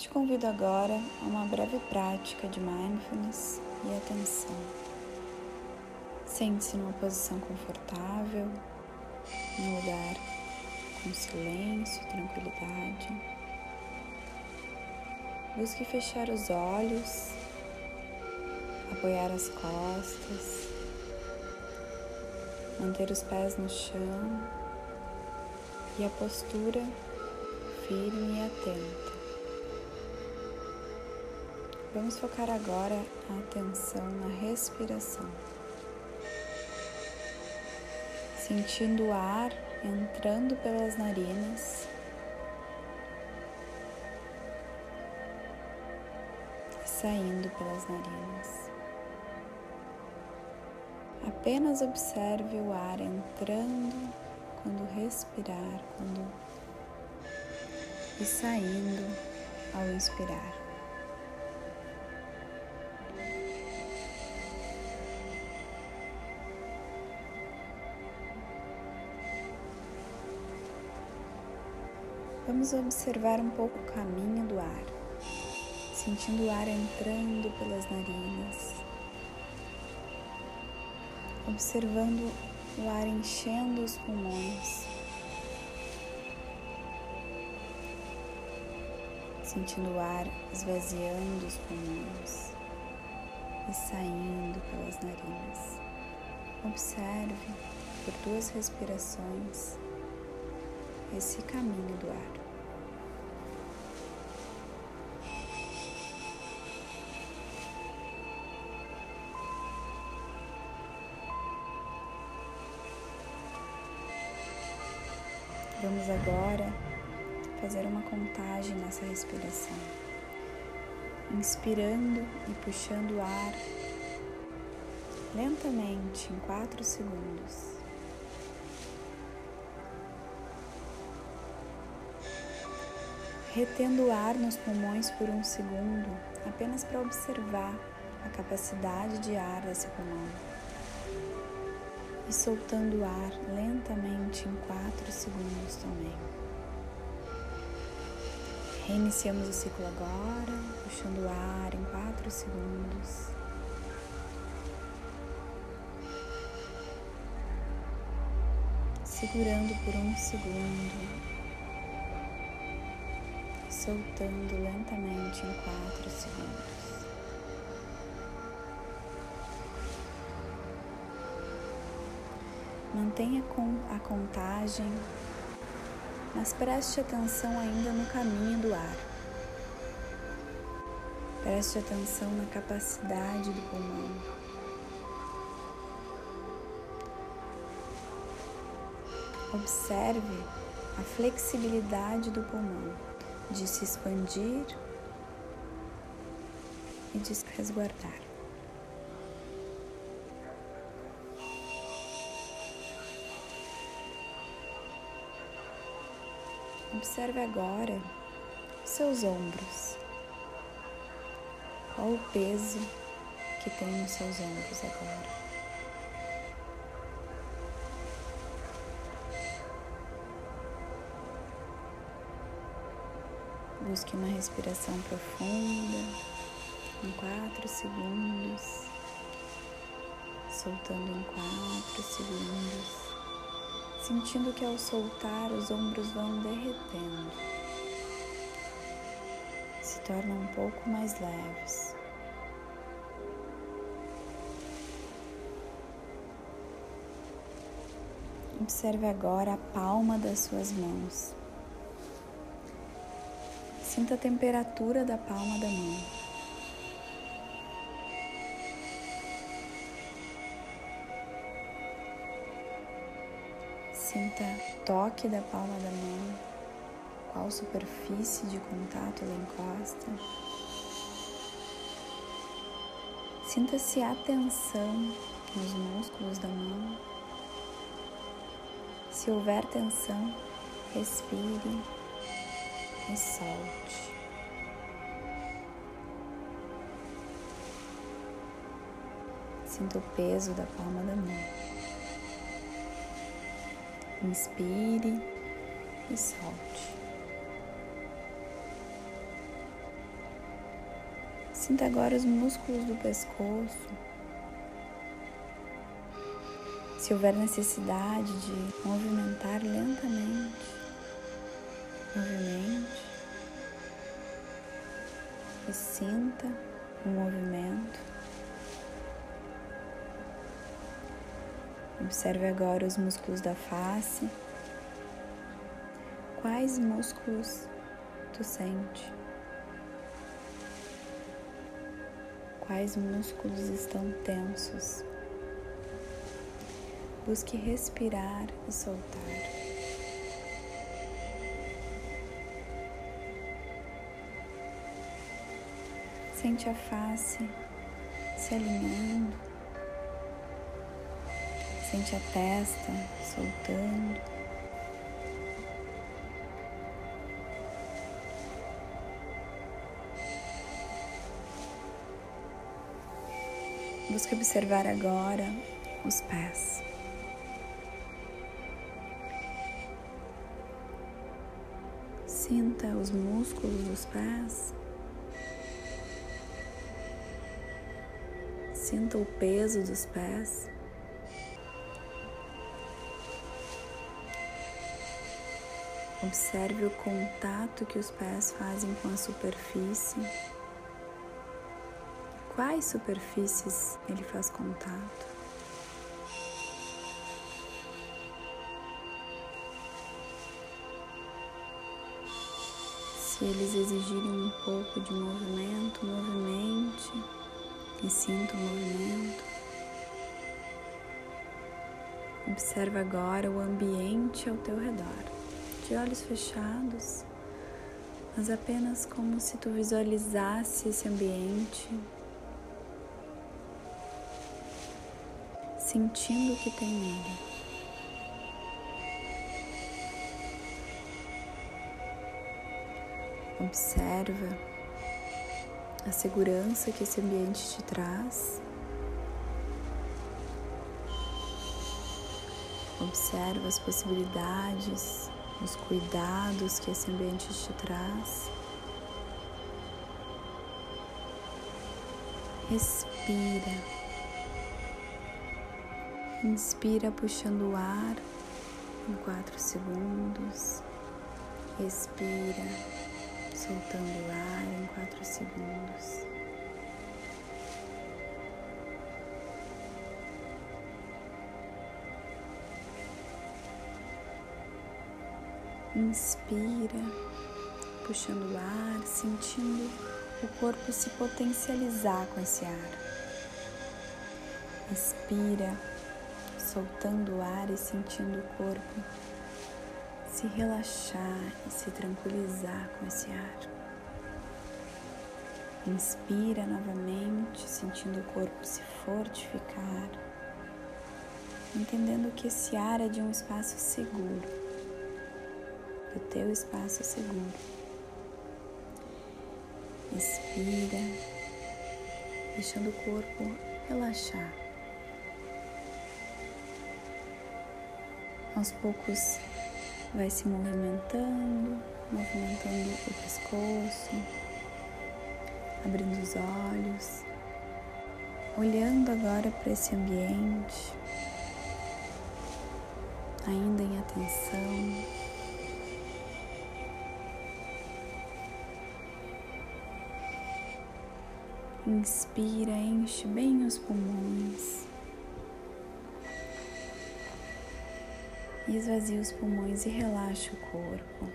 Te convido agora a uma breve prática de mindfulness e atenção. Sente-se numa posição confortável, num lugar com silêncio e tranquilidade. Busque fechar os olhos, apoiar as costas, manter os pés no chão e a postura firme e atenta. Vamos focar agora a atenção na respiração, sentindo o ar entrando pelas narinas e saindo pelas narinas. Apenas observe o ar entrando quando respirar, quando e saindo ao inspirar. Vamos observar um pouco o caminho do ar, sentindo o ar entrando pelas narinas, observando o ar enchendo os pulmões, sentindo o ar esvaziando os pulmões e saindo pelas narinas. Observe por duas respirações esse caminho do ar. Vamos agora fazer uma contagem nessa respiração. Inspirando e puxando o ar lentamente em 4 segundos. Retendo o ar nos pulmões por um segundo, apenas para observar a capacidade de ar desse pulmão e soltando o ar lentamente em 4 segundos também. Reiniciamos o ciclo agora, puxando o ar em 4 segundos. Segurando por um segundo soltando lentamente em 4 segundos. Mantenha a contagem, mas preste atenção ainda no caminho do ar. Preste atenção na capacidade do pulmão. Observe a flexibilidade do pulmão de se expandir e de se resguardar. Observe agora seus ombros. Qual o peso que tem nos seus ombros agora? Busque uma respiração profunda em quatro segundos, soltando em quatro segundos sentindo que ao soltar os ombros vão derretendo, se tornam um pouco mais leves. Observe agora a palma das suas mãos. Sinta a temperatura da palma da mão. Sinta o toque da palma da mão, qual superfície de contato ela encosta. Sinta-se a tensão nos músculos da mão. Se houver tensão, respire e solte. Sinta o peso da palma da mão. Inspire e solte. Sinta agora os músculos do pescoço. Se houver necessidade de movimentar lentamente, movimente e sinta o movimento. Observe agora os músculos da face. Quais músculos tu sente? Quais músculos estão tensos? Busque respirar e soltar. Sente a face se alinhando. Sente a testa soltando. Busque observar agora os pés. Sinta os músculos dos pés. Sinta o peso dos pés. Observe o contato que os pés fazem com a superfície. Quais superfícies ele faz contato? Se eles exigirem um pouco de movimento, movimente e sinta o movimento. Observa agora o ambiente ao teu redor, de olhos fechados, mas apenas como se tu visualizasse esse ambiente, sentindo o que tem nele. Observa a segurança que esse ambiente te traz. Observa as possibilidades, os cuidados que esse ambiente te traz. Respira. Inspira puxando o ar em quatro segundos. Respira soltando o ar em quatro segundos. Inspira, puxando o ar, sentindo o corpo se potencializar com esse ar. Expira, soltando o ar e sentindo o corpo se relaxar e se tranquilizar com esse ar. Inspira novamente, sentindo o corpo se fortificar, entendendo que esse ar é de um espaço seguro, do teu espaço seguro. Inspira, deixando o corpo relaxar. Aos poucos, vai se movimentando, movimentando o pescoço, abrindo os olhos, olhando agora para esse ambiente, ainda em atenção. Inspira, enche bem os pulmões. Esvazia os pulmões e relaxa o corpo.